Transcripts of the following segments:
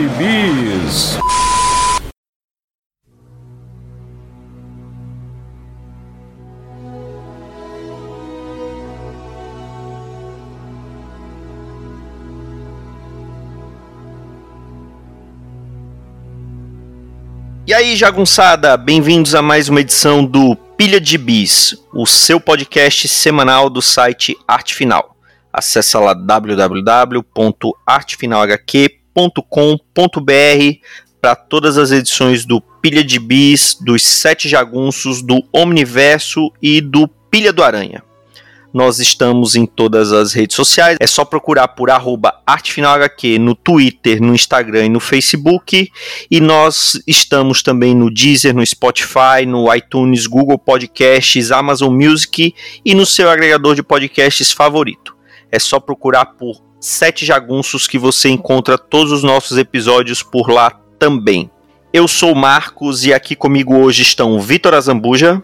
Bis. E aí, jagunçada, bem-vindos a mais uma edição do Pilha de Bis, o seu podcast semanal do site Arte Final. Acesse lá www.artefinalhq.com.br para todas as edições do Pilha de Bis, dos Sete Jagunços, do Omniverso e do Pilha do Aranha. Nós estamos em todas as redes sociais. É só procurar por ArtefinalHQ no Twitter, no Instagram e no Facebook. E nós estamos também no Deezer, no Spotify, no iTunes, Google Podcasts, Amazon Music e no seu agregador de podcasts favorito. É só procurar por Sete Jagunços que você encontra todos os nossos episódios por lá também. Eu sou o Marcos e aqui comigo hoje estão Vitor Azambuja.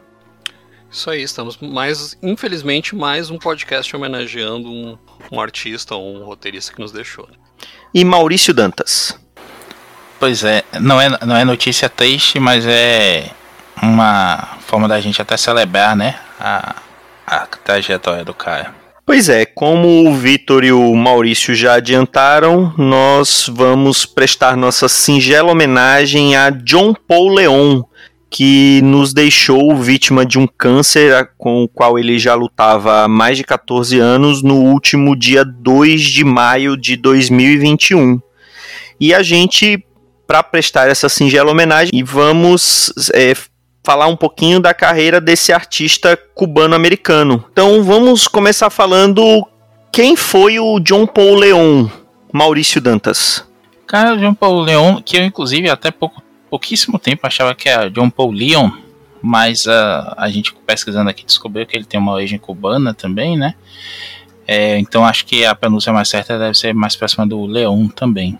Isso aí, estamos mais, infelizmente, mais um podcast homenageando um, um artista ou um roteirista que nos deixou. né? E Maurício Dantas. Pois é, não é, não é notícia triste, mas é uma forma da gente até celebrar, né? A, a trajetória do cara. Pois é, como o Vitor e o Maurício já adiantaram, nós vamos prestar nossa singela homenagem a John Paul Leon, que nos deixou vítima de um câncer com o qual ele já lutava há mais de 14 anos no último dia 2 de maio de 2021. E a gente, para prestar essa singela homenagem, vamos é, falar um pouquinho da carreira desse artista cubano-americano. Então vamos começar falando quem foi o John Paul Leon, Maurício Dantas. Cara, John Paul Leon, que eu inclusive até pouco, pouquíssimo tempo achava que era John Paul Leon, mas ah, a gente pesquisando aqui descobriu que ele tem uma origem cubana também, né? É, então acho que a pronúncia mais certa deve ser mais próxima do Leon também.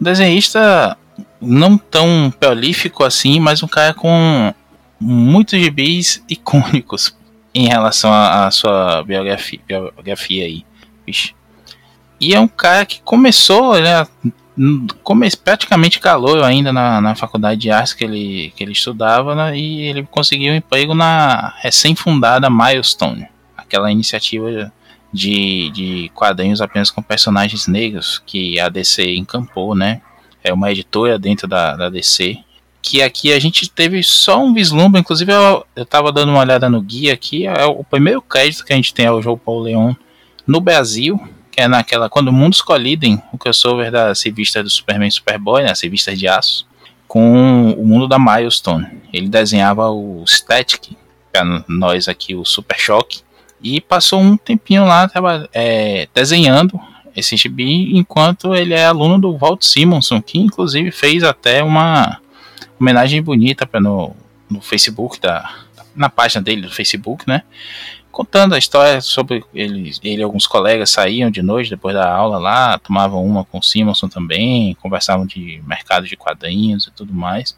Desenhista não tão prolífico assim, mas um cara com muitos gibis icônicos em relação à sua biografia, biografia aí. Vixe. E é um cara que começou, né, come, praticamente calor ainda na, na faculdade de artes que ele, que ele estudava, né, e ele conseguiu um emprego na recém-fundada Milestone, aquela iniciativa de, de quadrinhos apenas com personagens negros que a DC encampou, né? É uma editora dentro da, da DC. Que aqui a gente teve só um vislumbre, inclusive eu, eu tava dando uma olhada no guia aqui, é o primeiro crédito que a gente tem ao João Paulo Leon no Brasil, que é naquela quando mundos colidem, o crossover das revistas do Superman e Superboy, né, as revistas de aço, com o mundo da Milestone. Ele desenhava o Static, para nós aqui o Super Choque, e passou um tempinho lá traba- é, desenhando esse gibi, enquanto ele é aluno do Walt Simonson, que inclusive fez até uma homenagem bonita pra no, no Facebook, da, na página dele do Facebook, né? Contando a história sobre ele, ele e alguns colegas saíam de noite depois da aula lá, tomavam uma com o Simonson também, conversavam de mercado de quadrinhos e tudo mais.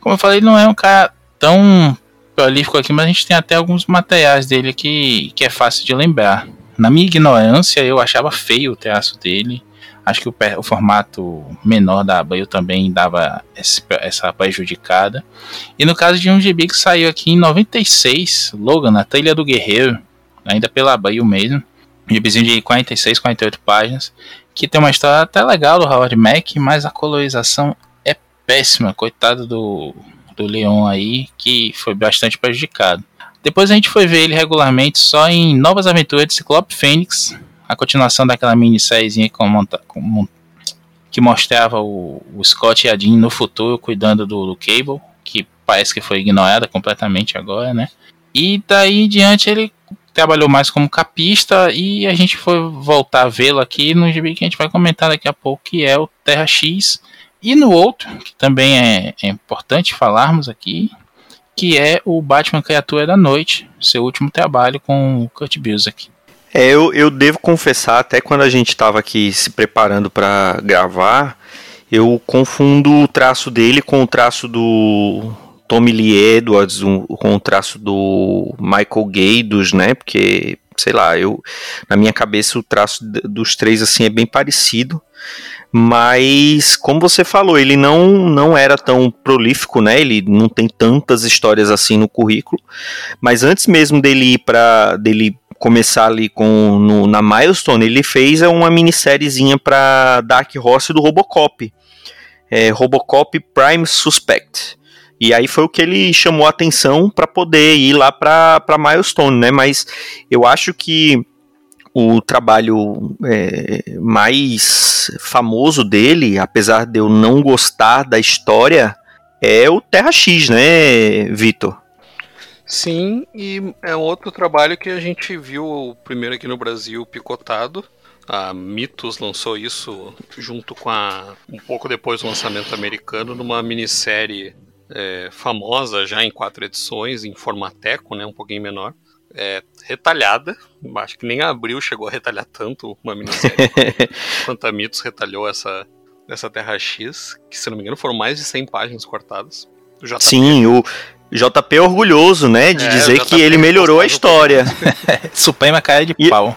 Como eu falei, não é um cara tão prolífico aqui, mas a gente tem até alguns materiais dele que, que é fácil de lembrar. Na minha ignorância, eu achava feio o traço dele. Acho que o, o formato menor da Abril também dava esse- essa prejudicada. E no caso de um GB que saiu aqui em 96, Logan, na Trilha do Guerreiro, ainda pela Abril mesmo. Um GBzinho de 46, 48 páginas, que tem uma história até legal do Howard Mack, mas a colorização é péssima. Coitado do, do Leon aí, que foi bastante prejudicado. Depois a gente foi ver ele regularmente só em Novas Aventuras de Ciclope Fênix, a continuação daquela minissériezinha que mostrava o, o Scott e a Jean no futuro cuidando do, do Cable, que parece que foi ignorada completamente agora, né? E daí em diante ele trabalhou mais como capista e a gente foi voltar a vê-lo aqui no gibi que a gente vai comentar daqui a pouco, que é o Terra X. E no outro, que também é, é importante falarmos aqui, que é o Batman Criatura da Noite, seu último trabalho com o Kurt Busiek. É, eu, eu devo confessar, até quando a gente estava aqui se preparando para gravar, eu confundo o traço dele com o traço do Tommy Lee Edwards, com o traço do Michael Gaydos, né? Porque, sei lá, eu na minha cabeça o traço dos três assim é bem parecido. Mas, como você falou, ele não, não era tão prolífico, né? Ele não tem tantas histórias assim no currículo. Mas antes mesmo dele ir para dele começar ali com no, na Milestone, ele fez uma minissériezinha para Dark Horse do Robocop. É, Robocop Prime Suspect. E aí foi o que ele chamou a atenção para poder ir lá para Milestone, né? Mas eu acho que o trabalho é, mais famoso dele, apesar de eu não gostar da história, é o Terra X, né, Vitor? Sim, e é outro trabalho que a gente viu primeiro aqui no Brasil picotado. A Mitos lançou isso junto com a. um pouco depois do lançamento americano, numa minissérie é, famosa já em quatro edições, em formateco, né, um pouquinho menor é, retalhada. Acho que nem a Abril chegou a retalhar tanto uma minissérie quanto a Mitos retalhou essa, essa Terra X, que se não me engano foram mais de 100 páginas cortadas. Sim, o JP é orgulhoso, né, de é, dizer que ele melhorou a história. Suprema cara de e, pau.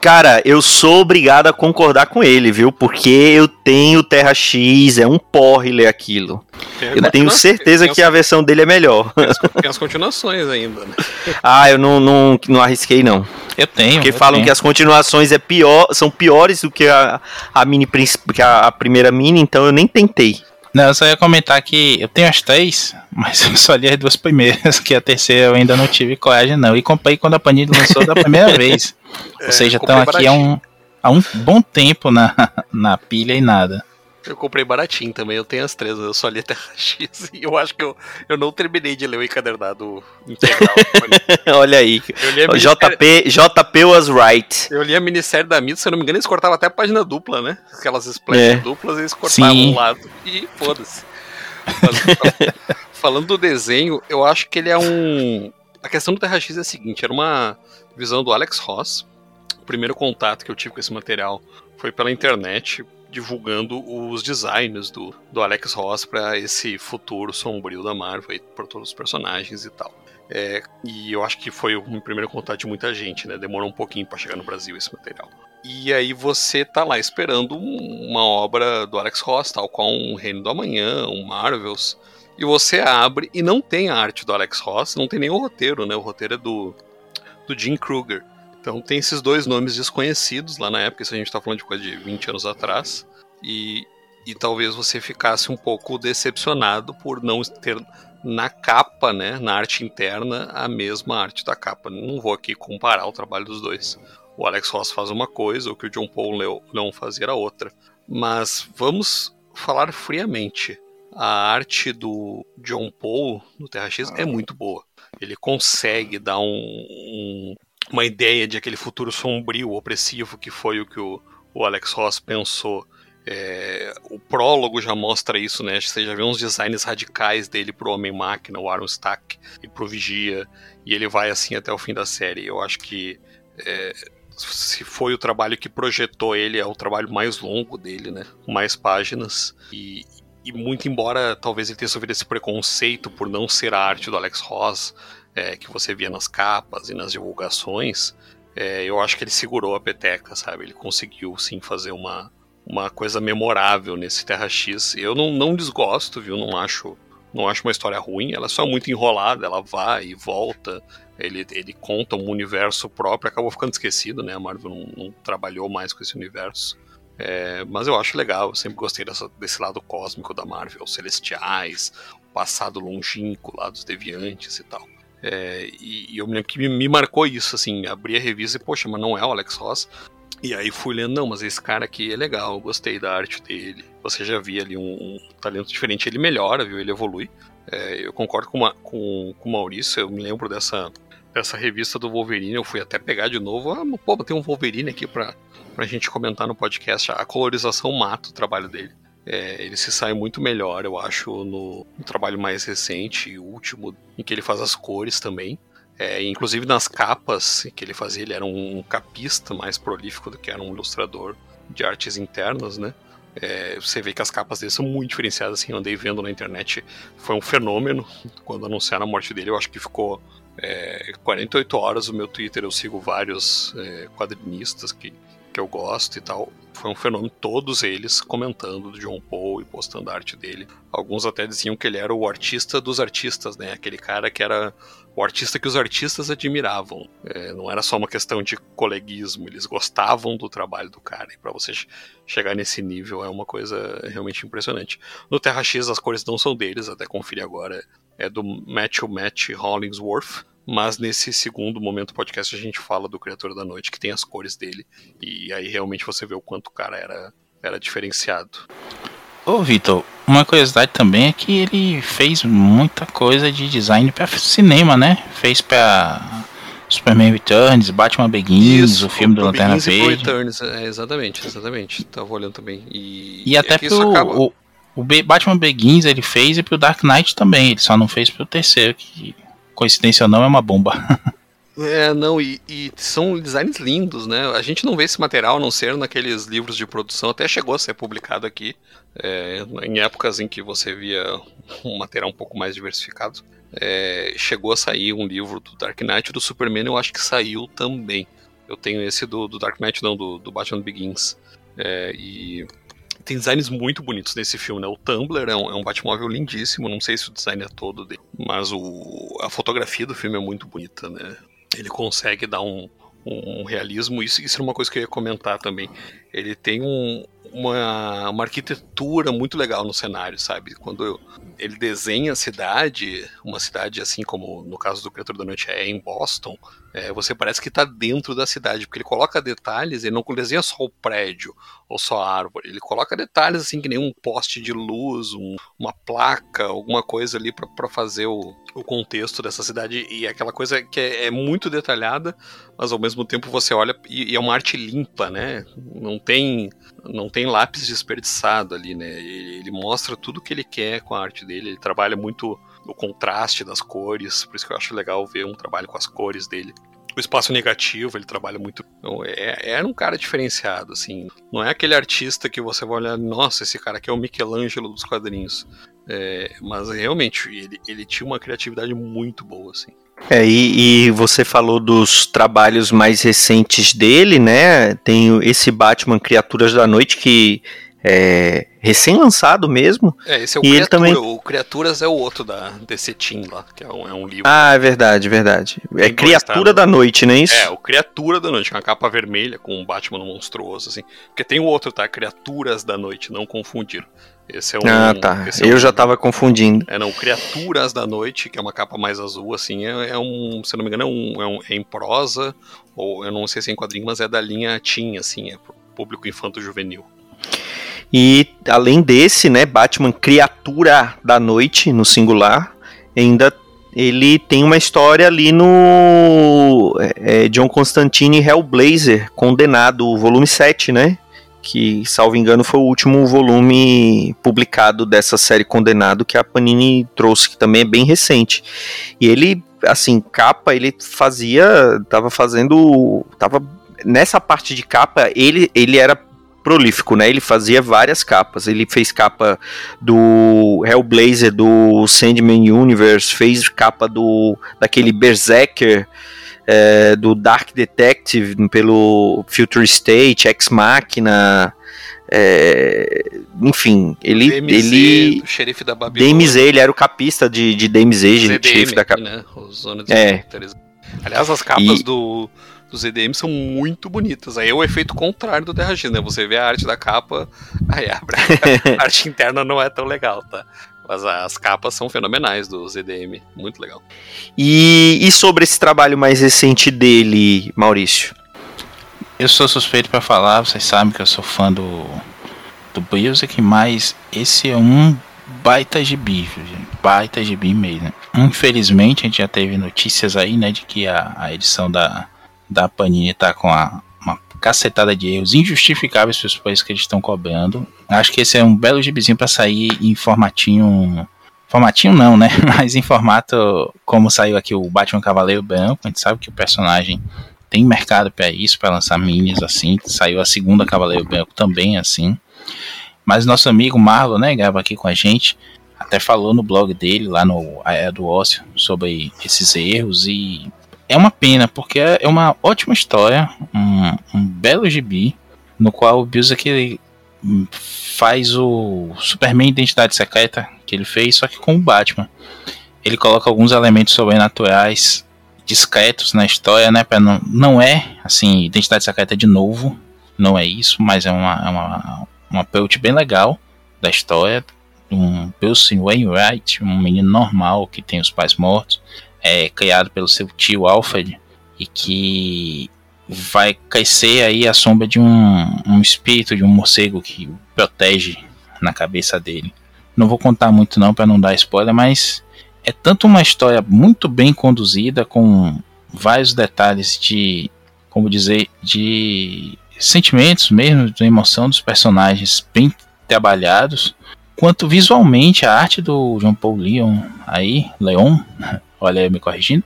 Cara, eu sou obrigado a concordar com ele, viu? Porque eu tenho Terra X, é um porre ler aquilo. Eu tenho certeza que a versão dele é melhor. Tem as, tem as continuações ainda, né? ah, eu não, não, não arrisquei, não. Eu tenho. Porque eu falam tenho. que as continuações é pior, são piores do que a, a mini que a, a primeira mini, então eu nem tentei. Não, eu só ia comentar que eu tenho as três, mas eu só li as duas primeiras, que a terceira eu ainda não tive coragem, não. E comprei quando a Panini lançou da primeira vez. Ou seja, estão aqui há um, há um bom tempo na, na pilha e nada. Eu comprei baratinho também, eu tenho as três, eu só li até X e eu acho que eu, eu não terminei de ler o encadernado integral. Olha aí. JP, JP was right. Eu li a minissérie da Mito, se eu não me engano, eles cortavam até a página dupla, né? Aquelas splash é. duplas, eles cortavam Sim. um lado e foda-se. Falando do desenho, eu acho que ele é um. A questão do Terra X é a seguinte: era uma visão do Alex Ross. O primeiro contato que eu tive com esse material foi pela internet, divulgando os designs do, do Alex Ross para esse futuro sombrio da Marvel, para todos os personagens e tal. É, e eu acho que foi o primeiro contato de muita gente, né? Demorou um pouquinho para chegar no Brasil esse material. E aí você tá lá esperando uma obra do Alex Ross, tal qual um Reino do Amanhã, um Marvels, e você abre e não tem a arte do Alex Ross, não tem nem o roteiro, né? O roteiro é do, do Jim Kruger. Então tem esses dois nomes desconhecidos lá na época, isso a gente está falando de coisa de 20 anos atrás, e, e talvez você ficasse um pouco decepcionado por não ter na capa, né, na arte interna, a mesma arte da capa. Não vou aqui comparar o trabalho dos dois. O Alex Ross faz uma coisa, o que o John Paul não fazia era outra. Mas vamos falar friamente. A arte do John Paul no Terra X é muito boa. Ele consegue dar um, um uma ideia de aquele futuro sombrio, opressivo, que foi o que o, o Alex Ross pensou. É, o prólogo já mostra isso, né? Você já vê uns designs radicais dele pro Homem-Máquina, o Aaron Stack e pro Vigia, e ele vai assim até o fim da série. Eu acho que é, se foi o trabalho que projetou ele, é o trabalho mais longo dele, né? Mais páginas. E, e muito embora talvez ele tenha sofrido esse preconceito por não ser a arte do Alex Ross, é, que você via nas capas e nas divulgações, é, eu acho que ele segurou a peteca, sabe? Ele conseguiu sim fazer uma, uma coisa memorável nesse Terra X. Eu não, não desgosto, viu? Não acho, não acho uma história ruim. Ela é só muito enrolada, ela vai e volta. Ele, ele conta um universo próprio, acabou ficando esquecido, né? A Marvel não, não trabalhou mais com esse universo. É, mas eu acho legal, eu sempre gostei dessa, desse lado cósmico da Marvel, os celestiais, o passado longínquo lá dos deviantes e tal. É, e, e, eu me lembro que me, me, marcou isso, assim, abri a revista e, poxa, mas não é o Alex Ross. E aí fui lendo, não, mas esse cara aqui é legal, gostei da arte dele. Você já via ali um, um talento diferente, ele melhora, viu? Ele evolui. É, eu concordo com, uma, com, com o Maurício, eu me lembro dessa, dessa revista do Wolverine, eu fui até pegar de novo. Ah, pô, tem um Wolverine aqui pra, pra gente comentar no podcast. A colorização mata o trabalho dele. É, ele se sai muito melhor, eu acho, no, no trabalho mais recente e último, em que ele faz as cores também. É, inclusive nas capas que ele fazia, ele era um capista mais prolífico do que era um ilustrador de artes internas, né? É, você vê que as capas dele são muito diferenciadas, assim, eu andei vendo na internet, foi um fenômeno quando anunciaram a morte dele, eu acho que ficou é, 48 horas o meu Twitter, eu sigo vários é, quadrinistas que que eu gosto e tal. Foi um fenômeno, todos eles comentando do John Paul e postando a arte dele. Alguns até diziam que ele era o artista dos artistas, né? Aquele cara que era o artista que os artistas admiravam. É, não era só uma questão de coleguismo, eles gostavam do trabalho do cara. E para você chegar nesse nível é uma coisa realmente impressionante. No Terra X as cores não são deles, até conferir agora. É do Matthew Matt Hollingsworth. Mas nesse segundo momento do podcast a gente fala do Criatura da Noite, que tem as cores dele. E aí realmente você vê o quanto o cara era, era diferenciado. Ô Vitor, uma curiosidade também é que ele fez muita coisa de design para cinema, né? Fez para Superman Returns, Batman Begins, Isso, o filme do Lanterna Verde. Returns, é, exatamente, exatamente. Tava olhando também. E, e até é pro o, o Batman Begins ele fez e pro Dark Knight também. Ele só não fez pro terceiro, que coincidência ou não, é uma bomba. É, não, e, e, são designs lindos, né? A gente não vê esse material a não ser naqueles livros de produção, até chegou a ser publicado aqui, é, em épocas em que você via um material um pouco mais diversificado. É, chegou a sair um livro do Dark Knight do Superman, eu acho que saiu também. Eu tenho esse do, do Dark Knight, não, do, do Batman Begins. É, e tem designs muito bonitos nesse filme, né? O Tumblr é um, é um Batmóvel lindíssimo, não sei se o design é todo dele, mas o, a fotografia do filme é muito bonita, né? Ele consegue dar um, um, realismo, isso, isso é uma coisa que eu ia comentar também. Ele tem um, uma, uma arquitetura muito legal no cenário, sabe? Quando ele desenha a cidade, uma cidade assim como no caso do Criatura da Noite é em Boston, é, você parece que está dentro da cidade, porque ele coloca detalhes, ele não desenha só o prédio ou só a árvore, ele coloca detalhes assim que nem um poste de luz, um, uma placa, alguma coisa ali para fazer o, o contexto dessa cidade e é aquela coisa que é, é, muito detalhada, mas ao mesmo tempo você olha e, e é uma arte limpa, né? Não tem não tem lápis desperdiçado ali, né? Ele, ele, mostra tudo que ele quer com a arte dele. Ele trabalha muito o contraste das cores, por isso que eu acho legal ver um trabalho com as cores dele. O espaço negativo, ele trabalha muito. Então, é, era um cara diferenciado, assim. Não é aquele artista que você vai olhar, nossa, esse cara aqui é o Michelangelo dos quadrinhos. É, mas realmente, ele, ele tinha uma criatividade muito boa, assim. É, e, e, você falou dos trabalhos mais recentes dele, né? Tem esse Batman Criaturas da Noite que é recém-lançado mesmo. É, esse é o e Criatura. Também... O Criaturas é o outro da DC Team lá, que é um, é um livro. Ah, é verdade, verdade. É Criatura da Noite, não é isso? É, o Criatura da Noite, com a capa vermelha, com um Batman monstruoso, assim. Porque tem o outro, tá? Criaturas da Noite, não confundir. Esse é um. Ah, tá. É Eu um, já tava confundindo. É, não. Criaturas da Noite, que é uma capa mais azul, assim, é, é um. Se eu não me engano, é, um, é, um, é em prosa, ou eu não sei se é em quadrinho, mas é da linha Teen, assim, é pro público infanto-juvenil. E além desse, né, Batman Criatura da Noite, no singular, ainda ele tem uma história ali no é, é John Constantine Hellblazer, Condenado, volume 7, né? Que, salvo engano, foi o último volume publicado dessa série Condenado que a Panini trouxe, que também é bem recente. E ele, assim, capa, ele fazia, tava fazendo, tava nessa parte de capa, ele, ele era prolífico, né? Ele fazia várias capas. Ele fez capa do Hellblazer, do Sandman Universe, fez capa do daquele Berserker, é, do Dark Detective pelo Future State, Ex Machina. É, enfim, ele. DMZ, ele xerife da Babilônia. DMZ, ele era o capista de, de DMZ, gente, xerife da né? Zona de é. Aliás, as capas e... do dos EDM são muito bonitas. Aí é o efeito contrário do Terra X, né? Você vê a arte da capa, aí a arte interna não é tão legal, tá? Mas as capas são fenomenais dos EDM, muito legal. E, e sobre esse trabalho mais recente dele, Maurício? Eu sou suspeito para falar, vocês sabem que eu sou fã do, do Music, mas esse é um baita gibi, gente. baita gibi mesmo. Infelizmente, a gente já teve notícias aí, né, de que a, a edição da, da Panini tá com a, uma cacetada de erros injustificáveis para os preços que eles estão cobrando. Acho que esse é um belo gibizinho para sair em formatinho. Formatinho não, né? Mas em formato como saiu aqui o Batman Cavaleiro Branco. A gente sabe que o personagem tem mercado para isso, para lançar minis assim. Saiu a segunda Cavaleiro Branco também assim. Mas nosso amigo Marlon, né, grava aqui com a gente, até falou no blog dele, lá no A Era do Ócio, sobre esses erros e é uma pena, porque é uma ótima história, um, um belo gibi, no qual o Busiek faz o Superman Identidade Secreta que ele fez, só que com o Batman. Ele coloca alguns elementos sobrenaturais discretos na história, né? Não, não é assim, Identidade Secreta de novo, não é isso, mas é uma, é uma, uma approach bem legal da história. Um Wilson Wainwright, um menino normal que tem os pais mortos, é criado pelo seu tio Alfred e que vai crescer aí a sombra de um, um espírito de um morcego que o protege na cabeça dele. Não vou contar muito não para não dar spoiler, mas é tanto uma história muito bem conduzida com vários detalhes de, como dizer, de sentimentos mesmo, de emoção dos personagens bem trabalhados, quanto visualmente a arte do John Paul Leon aí, Leon, olha me corrigindo,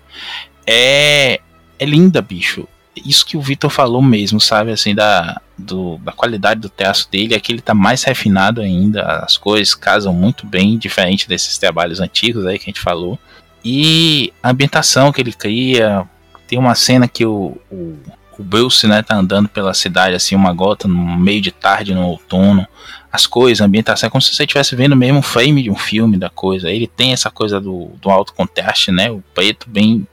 é é linda, bicho. Isso que o Vitor falou mesmo, sabe? Assim, da, do, da qualidade do traço dele, é que ele tá mais refinado ainda, as cores casam muito bem, diferente desses trabalhos antigos aí que a gente falou. E a ambientação que ele cria, tem uma cena que o, o, o Bruce, né, tá andando pela cidade, assim, uma gota no meio de tarde, no outono, as coisas, a ambientação, é como se você estivesse vendo mesmo um frame de um filme da coisa. Ele tem essa coisa do, do alto contraste, né, o preto bem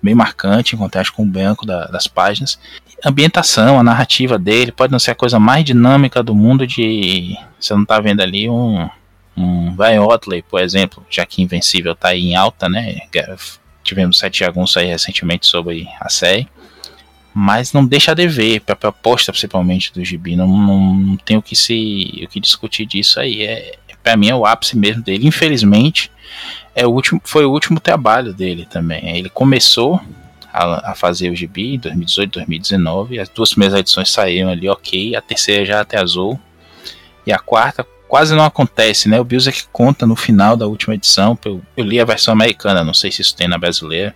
bem marcante em contraste com o branco da, das páginas. A ambientação, a narrativa dele pode não ser a coisa mais dinâmica do mundo de. Você não está vendo ali um. Um Ryan Otley, por exemplo, já que Invencível está aí em alta, né? Tivemos sete jagunços aí recentemente sobre a série. Mas não deixa de ver, para a proposta principalmente do Gibi. Não, não, não tem o que se o que discutir disso aí. É, para mim é o ápice mesmo dele. Infelizmente, é o último, foi o último trabalho dele também. Ele começou a, a fazer o gibi em 2018, 2019. As duas primeiras edições saíram ali ok, a terceira já até azul. E a quarta quase não acontece, né? O Bills é que conta no final da última edição. Eu, eu, li a versão americana, não sei se isso tem na brasileira.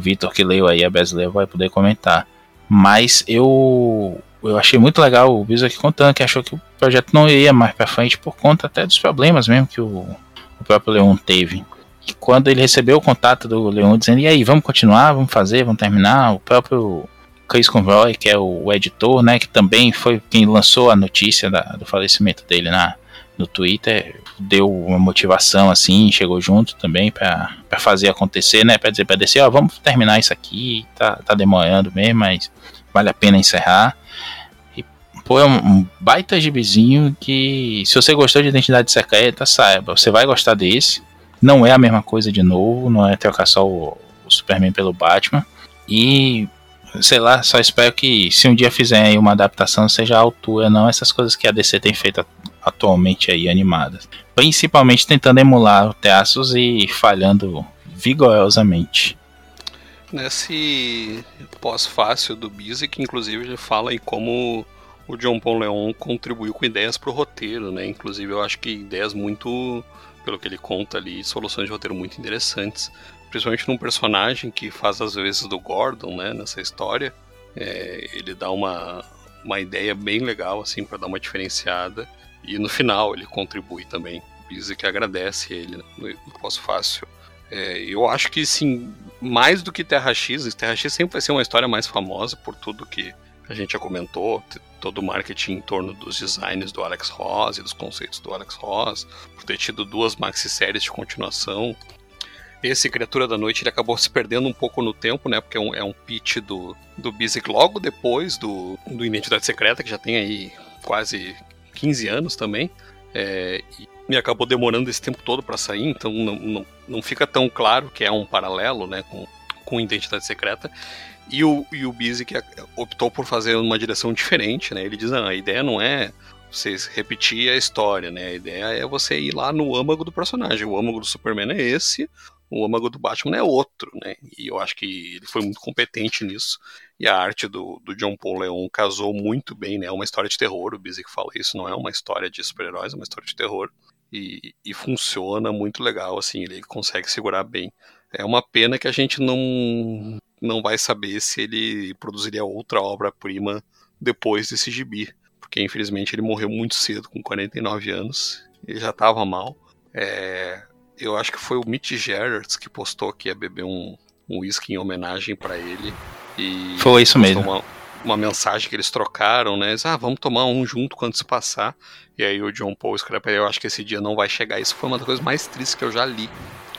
Vitor que leu aí a brasileira vai poder comentar. Mas eu eu achei muito legal o Bills aqui contando que achou que o projeto não ia mais para frente por conta até dos problemas mesmo que o o próprio Leon teve. E quando ele recebeu o contato do Leon dizendo, e aí, vamos continuar, vamos fazer, vamos terminar, o próprio Chris Conroy, que é o, editor, né, que também foi quem lançou a notícia da, do falecimento dele na, no Twitter, deu uma motivação assim, chegou junto também para fazer acontecer, né, para dizer para descer, ó, vamos terminar isso aqui, tá, tá demorando mesmo, mas vale a pena encerrar. Pô, é um baita gibizinho que, se você gostou de Identidade Secreta, saiba, você vai gostar desse. Não é a mesma coisa de novo, não é trocar só o, o Superman pelo Batman. E, sei lá, só espero que se um dia fizerem uma adaptação seja à altura, não essas coisas que a DC tem feito atualmente aí animadas. Principalmente tentando emular o traços e falhando vigorosamente. Nesse pós-fácil do que inclusive ele fala em como o John Paul Leon contribuiu com ideias para o roteiro, né? Inclusive, eu acho que ideias muito, pelo que ele conta ali, soluções de roteiro muito interessantes. Principalmente num personagem que faz as vezes do Gordon, né? Nessa história. É, ele dá uma, uma ideia bem legal, assim, para dar uma diferenciada. E no final ele contribui também. Diz que agradece ele né? no pós-fácil. É, eu acho que, sim, mais do que Terra X, Terra X sempre vai ser uma história mais famosa por tudo que a gente já comentou, todo o marketing em torno dos designs do Alex Ross e dos conceitos do Alex Ross, por ter tido duas maxi-séries de continuação. Esse Criatura da Noite ele acabou se perdendo um pouco no tempo, né? Porque é um, é um pitch do, do Bizik logo depois do, do Identidade Secreta, que já tem aí quase 15 anos também. É, e acabou demorando esse tempo todo para sair, então não, não, não fica tão claro que é um paralelo né, com, com Identidade Secreta. E o, e o Bizik optou por fazer uma direção diferente, né? Ele diz, não, a ideia não é você repetir a história, né? A ideia é você ir lá no âmago do personagem. O âmago do Superman é esse, o âmago do Batman é outro, né? E eu acho que ele foi muito competente nisso. E a arte do, do John Paul Leon casou muito bem, né? É uma história de terror, o Bizik fala isso, não é uma história de super-heróis, é uma história de terror. E, e funciona muito legal, assim, ele consegue segurar bem. É uma pena que a gente não não vai saber se ele produziria outra obra-prima depois desse gibi, porque infelizmente ele morreu muito cedo, com 49 anos, ele já estava mal. É, eu acho que foi o Mitch Gerrards que postou que ia beber um, um whisky em homenagem para ele. E foi isso mesmo. Uma, uma mensagem que eles trocaram, né? Eles, ah, vamos tomar um junto quando se passar. E aí o John Paul escreve, eu acho que esse dia não vai chegar. Isso foi uma das coisas mais tristes que eu já li.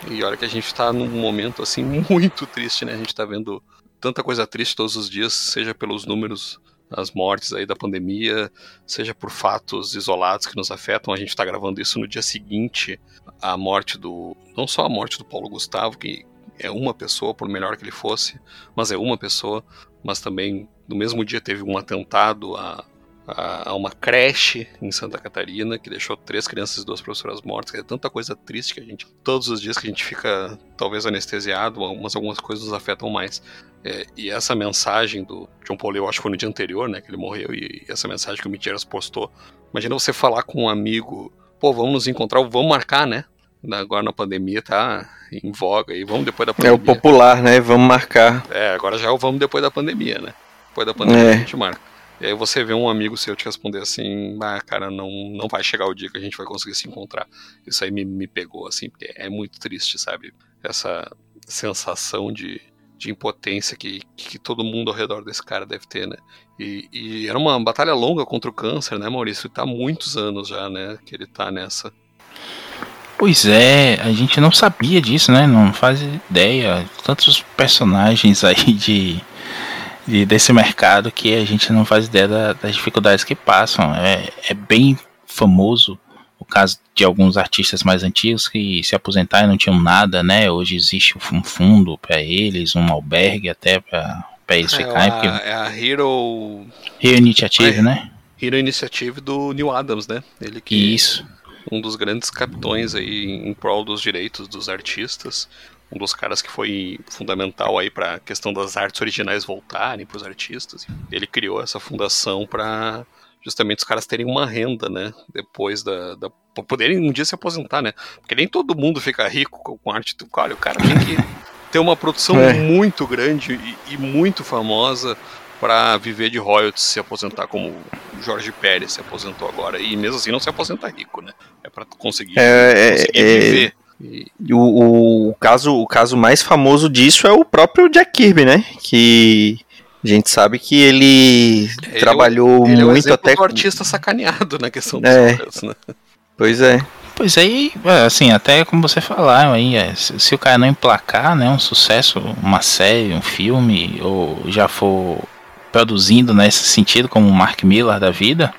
E olha que a gente tá num momento, assim, muito triste, né? A gente tá vendo tanta coisa triste todos os dias, seja pelos números as mortes aí da pandemia, seja por fatos isolados que nos afetam. A gente está gravando isso no dia seguinte à morte do. Não só a morte do Paulo Gustavo, que é uma pessoa, por melhor que ele fosse, mas é uma pessoa, mas também no mesmo dia teve um atentado a, a, a, uma creche em Santa Catarina que deixou três crianças e duas professoras mortas. É tanta coisa triste que a gente, todos os dias que a gente fica talvez anestesiado, mas algumas coisas nos afetam mais. É, e essa mensagem do John Paul, eu acho que foi no dia anterior, né, que ele morreu, e essa mensagem que o Mitieras postou. Imagina você falar com um amigo, pô, vamos nos encontrar, vamos marcar, né? Agora na pandemia tá em voga e vamos depois da pandemia. É o popular, né? Vamos marcar. É, agora já é o vamos depois da pandemia, né? Depois da pandemia é. a gente marca. E aí você vê um amigo seu te responder assim, ah, cara, não, não vai chegar o dia que a gente vai conseguir se encontrar. Isso aí me, me pegou, assim, porque é muito triste, sabe? Essa sensação de, de impotência que, que todo mundo ao redor desse cara deve ter, né? E, e, era uma batalha longa contra o câncer, né, Maurício? Tá há muitos anos já, né, que ele tá nessa. Pois é, a gente não sabia disso, né? Não faz ideia. Tantos personagens aí de, de desse mercado que a gente não faz ideia da, das dificuldades que passam. É, é bem famoso o caso de alguns artistas mais antigos que se aposentaram e não tinham nada, né? Hoje existe um fundo para eles, um albergue até para eles é ficarem. A, porque... É a Hero. Hero Initiative, é, né? Hero Initiative do Neil Adams, né? Ele que Isso. Um dos grandes capitões aí em prol dos direitos dos artistas. Um dos caras que foi fundamental aí para a questão das artes originais voltarem para os artistas. Ele criou essa fundação para justamente os caras terem uma renda, né? Depois da, da poderem um dia se aposentar, né? Porque nem todo mundo fica rico com arte. Olha, o cara tem que ter uma produção é. muito grande e, e muito famosa para viver de royalties, se aposentar como o Jorge Pérez se aposentou agora. E mesmo assim não se aposenta rico, né? É para conseguir, é, conseguir é, viver. E... O, o, caso, o caso mais famoso disso é o próprio Jack Kirby, né? Que a gente sabe que ele, ele trabalhou é o, ele muito é o até. O artista sacaneado na questão dos é. né? Pois é. Pois aí, é, assim, até como você falaram aí, é, se, se, o cara não emplacar, né, um sucesso, uma série, um filme, ou já for produzindo nesse sentido, como o Mark Miller da vida,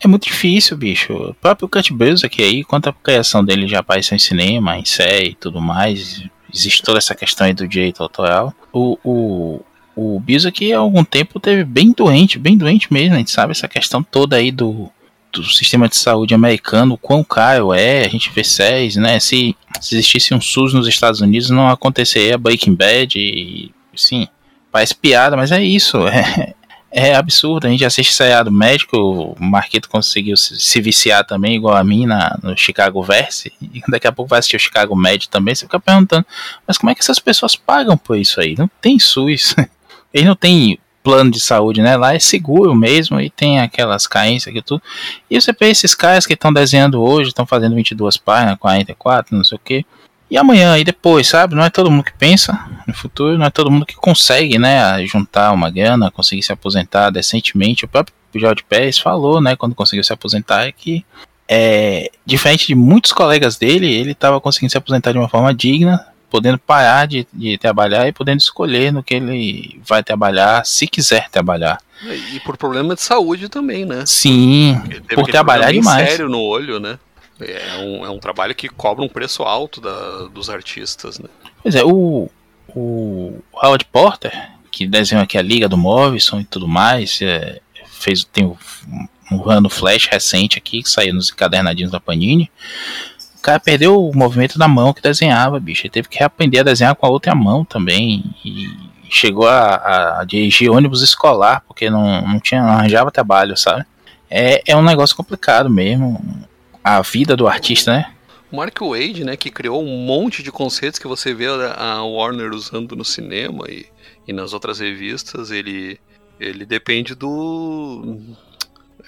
é muito difícil, bicho. O próprio Kurt Busiek aí, quanto a criação dele já apareceu em cinema, em série e tudo mais, existe toda essa questão aí do direito autoral. O, o, o aqui há algum tempo teve bem doente, bem doente mesmo, a gente sabe essa questão toda aí do, do sistema de saúde americano, o quão caro é, a gente vê séries, né, se, se existisse um SUS nos Estados Unidos não aconteceria Breaking Bad e, sim, parece piada, mas é isso, é, é absurdo, a gente assiste seriado médico, o Marquito conseguiu se, se, viciar também, igual a mim, na, no Chicago Verse, e daqui a pouco vai assistir o Chicago Med também, você fica perguntando, mas como é que essas pessoas pagam por isso aí? Não tem SUS, Eles não tem plano de saúde, né? Lá é seguro mesmo e tem aquelas caências e tudo. E você vê esses caras que estão desenhando hoje, estão fazendo 22 páginas, 44, não sei o que. E amanhã e depois, sabe? Não é todo mundo que pensa no futuro, não é todo mundo que consegue, né, juntar uma grana, conseguir se aposentar decentemente. O próprio Jorge Pérez falou, né, quando conseguiu se aposentar, é que é, diferente de muitos colegas dele, ele estava conseguindo se aposentar de uma forma digna, podendo parar de, de trabalhar e podendo escolher no que ele vai trabalhar, se quiser trabalhar. E por problema de saúde também, né? Sim, por trabalhar demais. sério no olho, né? É um, é um trabalho que cobra um preço alto da, dos artistas, né? Pois é, o, o Howard Porter, que desenhou aqui a Liga do Morrison e tudo mais, é, fez, tem um, um ano Flash recente aqui, que saiu nos encadernadinhos da Panini cara perdeu o movimento da mão que desenhava, bicho. Ele teve que reaprender a desenhar com a outra mão também. E chegou a, a dirigir ônibus escolar, porque não, não, tinha, não arranjava trabalho, sabe? É, é um negócio complicado mesmo. A vida do artista, né? Mark Wade, né, que criou um monte de conceitos que você vê a Warner usando no cinema e, e nas outras revistas, ele, ele depende do.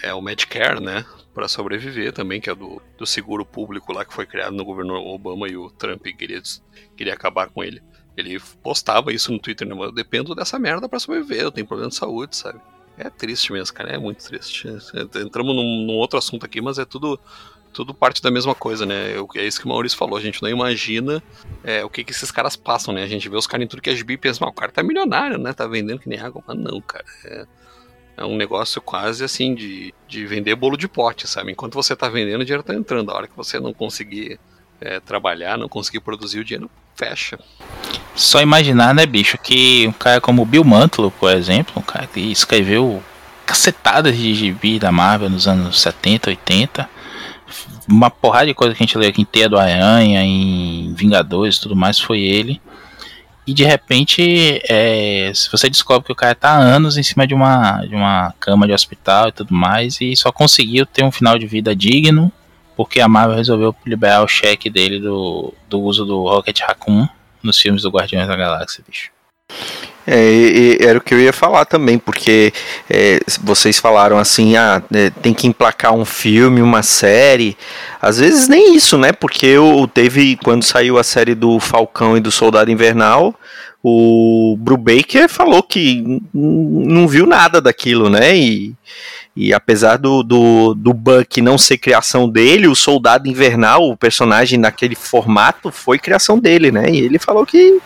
É o Medicare, né? para sobreviver também, que é do, do seguro público lá que foi criado no governo Obama e o Trump queria, queria acabar com ele. Ele postava isso no Twitter, né? Eu dependo dessa merda para sobreviver, eu tenho problema de saúde, sabe? É triste mesmo, cara, é muito triste. Entramos num, num outro assunto aqui, mas é tudo tudo parte da mesma coisa, né? É isso que o Maurício falou, a gente não imagina é, o que, que esses caras passam, né? A gente vê os caras em tudo que é gibi e pensa, o cara tá milionário, né? Tá vendendo que nem água. Mas não, cara. É, é um negócio quase assim de, de vender bolo de pote, sabe? Enquanto você tá vendendo, o dinheiro tá entrando. A hora que você não conseguir é, trabalhar, não conseguir produzir, o dinheiro fecha. Só imaginar, né, bicho, que um cara como Bill Mantlo, por exemplo, um cara que escreveu cacetadas de gibi da Marvel nos anos 70, 80, uma porrada de coisa que a gente leu aqui em Teia do Aranha, em Vingadores tudo mais, foi ele. E de repente, é, se você descobre que o cara tá há anos em cima de uma, de uma cama de hospital e tudo mais, e só conseguiu ter um final de vida digno, porque a Marvel resolveu liberar o cheque dele do, do uso do Rocket Raccoon nos filmes do Guardiões da Galáxia, bicho. É, e, e, era o que eu ia falar também, porque é, vocês falaram assim, ah, é, tem que emplacar um filme, uma série. Às vezes nem isso, né? Porque eu teve, quando saiu a série do Falcão e do Soldado Invernal, o Brubaker falou que não viu nada daquilo, né? E, e apesar do, do, do Buck não ser criação dele, o Soldado Invernal, o personagem naquele formato, foi criação dele, né? E ele falou que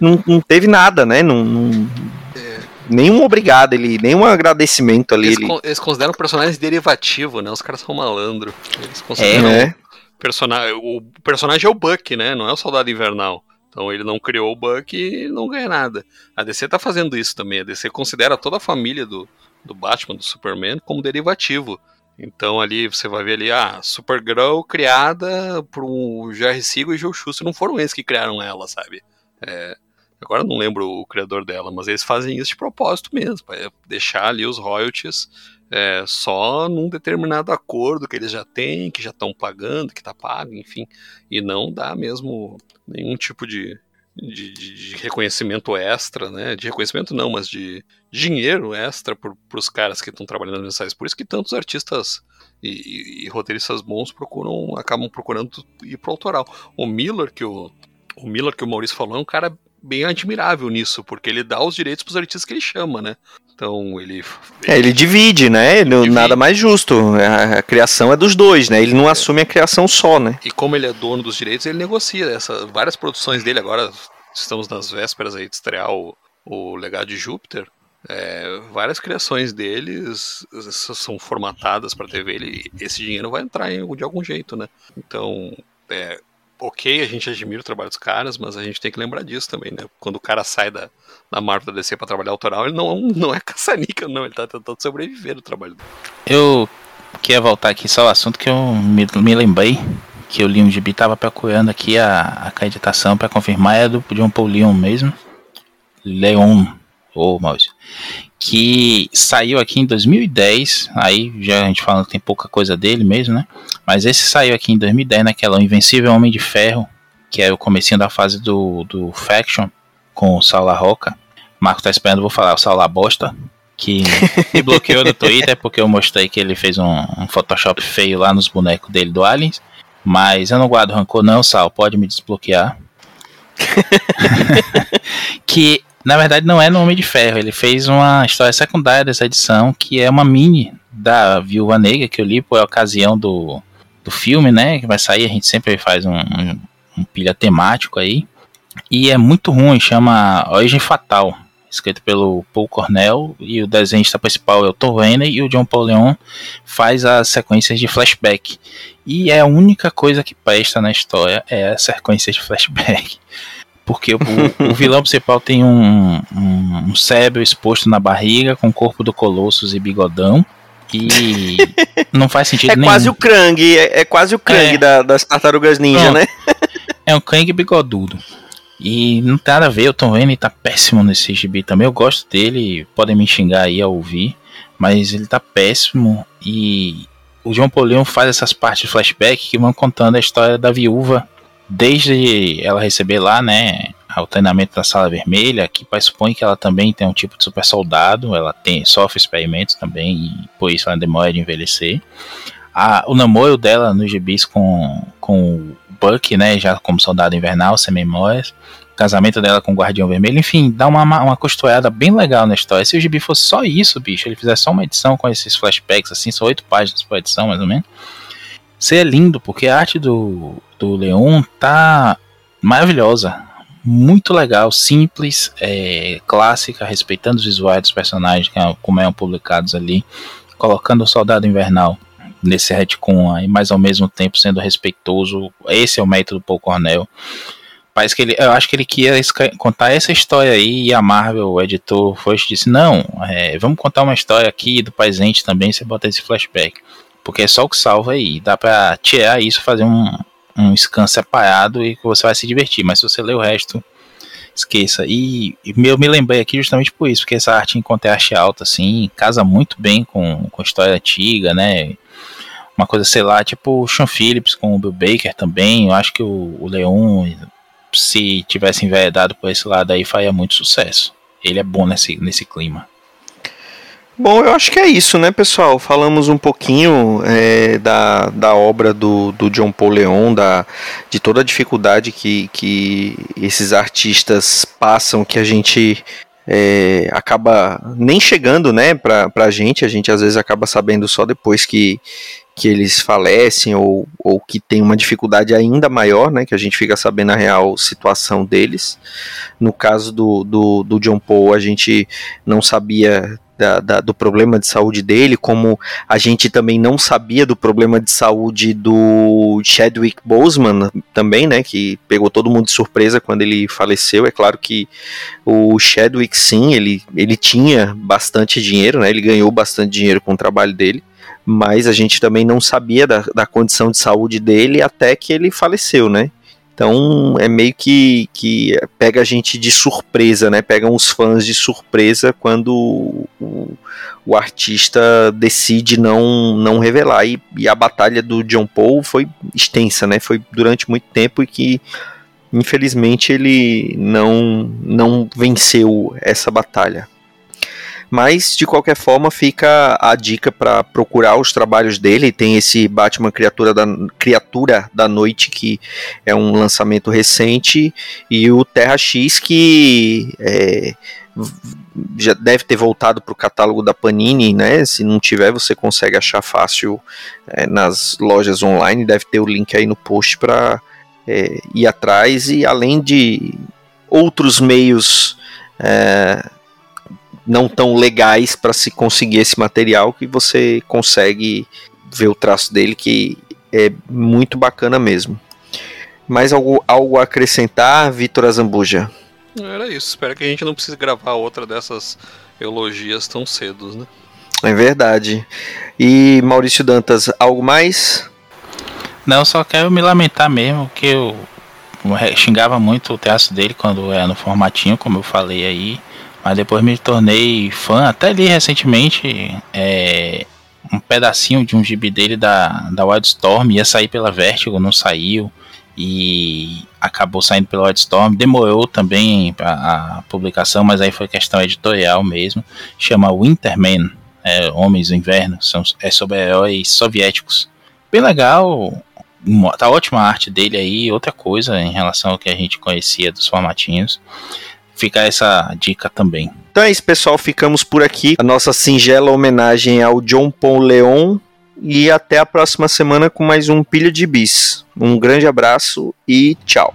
não, não teve nada, né? Não, não é. Nenhum obrigado, ele, nenhum agradecimento ali. Eles, ele... eles consideram personagens derivativo, né? Os caras são malandro. Eles consideram é, né? personagem. O personagem é o Buck, né? Não é o Soldado Invernal. Então ele não criou o Buck e não ganha nada. A DC tá fazendo isso também. A DC considera toda a família do, do Batman, do Superman, como derivativo. Então ali você vai ver ali, ah, Supergirl criada por um Jerry Siegel e Joe Schuster. Não foram eles que criaram ela, sabe? É, Agora não lembro o criador dela, mas eles fazem isso de propósito mesmo, para deixar ali os royalties é, só num determinado acordo que eles já têm, que já estão pagando, que está pago, enfim, e não dá mesmo nenhum tipo de, de, de, reconhecimento extra, né? De reconhecimento não, mas de dinheiro extra para os caras que estão trabalhando nas mensais. Por isso que tantos artistas e, e, e, roteiristas bons procuram, acabam procurando ir pro autoral. O Miller, que o, o Miller que o Maurício falou, é um cara bem admirável nisso, porque ele dá os direitos pros artistas que ele chama, né? Então ele. ele é, ele divide, né? Ele divide. Nada mais justo. A, a, criação é dos dois, né? Ele não é. assume a criação só, né? E como ele é dono dos direitos, ele negocia. Essa, várias produções dele agora, estamos nas vésperas aí de estrear o, o Legado de Júpiter. É, várias criações deles são formatadas para TV. Ele, esse dinheiro vai entrar em, de algum jeito, né? Então, é, ok, a gente admira o trabalho dos caras, mas a gente tem que lembrar disso também, né? Quando o cara sai da, da Marvel da DC pra trabalhar autoral, ele não, não é caça-níquel, não, ele tá tentando sobreviver do trabalho dele. Eu queria voltar aqui só ao assunto que eu me, me lembrei que eu li um gibi, tava procurando aqui a, a acreditação para confirmar, é do John Paul Leon mesmo. Leon, ou oh, que saiu aqui em 2010, aí já a gente fala que tem pouca coisa dele mesmo, né? Mas esse saiu aqui em 2010 naquela Invencível Homem de Ferro, que é o comecinho da fase do, do Faction, com o Saula Roca. Marco tá esperando, vou falar, o Saula Bosta, que me bloqueou no Twitter porque eu mostrei que ele fez um, um, Photoshop feio lá nos bonecos dele do Aliens. Mas eu não guardo rancor não, Sal, pode me desbloquear. que na verdade, não é no Homem de Ferro. Ele fez uma história secundária dessa edição, que é uma mini da Viúva Negra, que eu li por ocasião do, do filme, né? Que vai sair, a gente sempre faz um, um, pilha temático aí. E é muito ruim, chama Origem Fatal. Escrito pelo Paul Cornell, e o desenhista principal é o Tom Rainey, e o John Paul Leon faz as sequências de flashback. E é a única coisa que presta na história é as sequências de flashback. Porque o, o vilão principal tem um, um, um, cérebro exposto na barriga, com o corpo do Colossus e bigodão. E não faz sentido é nenhum. Quase o Krang, é, é quase o Krang é. da, das tartarugas ninja, né? é um Krang bigodudo. E não tem nada a ver, o Tom Rainey tá péssimo nesse gibi também. Eu gosto dele, podem me xingar aí ao ouvir, mas ele tá péssimo. E o João Paulinho faz essas partes de flashback que vão contando a história da viúva desde ela receber lá, né, o treinamento da Sala Vermelha, que supõe que ela também tem um tipo de super soldado, ela tem sofre experimentos também e por isso ela demora de envelhecer. A, o namoro dela nos gibis com, com o Buck, né, já como soldado invernal, sem memórias, casamento dela com o Guardião Vermelho, enfim, dá uma, uma costurada bem legal na história. Se o gibi fosse só isso, bicho, ele fizesse só uma edição com esses flashbacks, assim, são oito páginas por edição, mais ou menos, seria lindo, porque a arte do, do Leon tá maravilhosa, muito legal, simples, é, clássica, respeitando os visuais dos personagens, é, como eram publicados ali, colocando o Soldado Invernal nesse retcon aí, mas ao mesmo tempo sendo respeitoso. Esse é o método Paul Cornell. Parece que ele, eu acho que ele queria contar essa história aí e a Marvel, o editor, foi disse: Não, é, vamos contar uma história aqui do presente também. Você bota esse flashback, porque é só o que salva aí. Dá pra tirar isso, fazer um, um scan separado e que você vai se divertir. Mas se você ler o resto, esqueça. E, e eu me lembrei aqui justamente por isso, porque essa arte em contraste alta, assim, casa muito bem com, com a história antiga, né? Uma coisa, sei lá, tipo o Sean Phillips com o Bill Baker também. Eu acho que o, o Leon se tivesse enveredado por esse lado aí, faria muito sucesso. Ele é bom nesse, nesse clima. Bom, eu acho que é isso, né, pessoal? Falamos um pouquinho é, da, da obra do, do John Paul Leon, da, de toda a dificuldade que, que esses artistas passam, que a gente é, acaba nem chegando, né, pra, pra gente, a gente às vezes acaba sabendo só depois que, que eles falecem ou, ou que tem uma dificuldade ainda maior, né, que a gente fica sabendo a real situação deles. No caso do, do, do John Paul, a gente não sabia da, da, do problema de saúde dele, como a gente também não sabia do problema de saúde do Chadwick Boseman também, né, que pegou todo mundo de surpresa quando ele faleceu. É claro que o Chadwick, sim, ele, ele tinha bastante dinheiro, né, ele ganhou bastante dinheiro com o trabalho dele, mas a gente também não sabia da, da condição de saúde dele até que ele faleceu, né? Então é meio que, que pega a gente de surpresa, né? Pegam os fãs de surpresa quando o, o artista decide não, não revelar. E, e, a batalha do John Paul foi extensa, né? Foi durante muito tempo e que infelizmente ele não, não venceu essa batalha. Mas, de qualquer forma, fica a dica para procurar os trabalhos dele. Tem esse Batman Criatura da, Criatura da Noite, que é um lançamento recente, e o Terra X, que é, já deve ter voltado para o catálogo da Panini, né? Se não tiver, você consegue achar fácil é, nas lojas online. Deve ter o link aí no post para é, ir atrás. E além de outros meios é, não tão legais para se conseguir esse material que você consegue ver o traço dele que é muito bacana mesmo. Mais algo, algo a acrescentar, Vitor Azambuja? Era isso. Espero que a gente não precise gravar outra dessas elogias tão cedo, né? É verdade. E Maurício Dantas, algo mais? Não, só quero me lamentar mesmo que eu xingava muito o traço dele quando era no formatinho, como eu falei aí. Mas depois me tornei fã, até li recentemente é, um pedacinho de um gibi dele da, da Wildstorm, ia sair pela Vertigo, não saiu, e acabou saindo pela Wildstorm, demorou também a, a publicação, mas aí foi questão editorial mesmo, chama Winterman, é, Homens do Inverno, são, é sobre heróis soviéticos. Bem legal, tá ótima a arte dele aí, outra coisa em relação ao que a gente conhecia dos formatinhos fica essa dica também. Então é isso, pessoal. Ficamos por aqui. A nossa singela homenagem ao John Paul Leon. E até a próxima semana com mais um Pilha de Bis. Um grande abraço e tchau.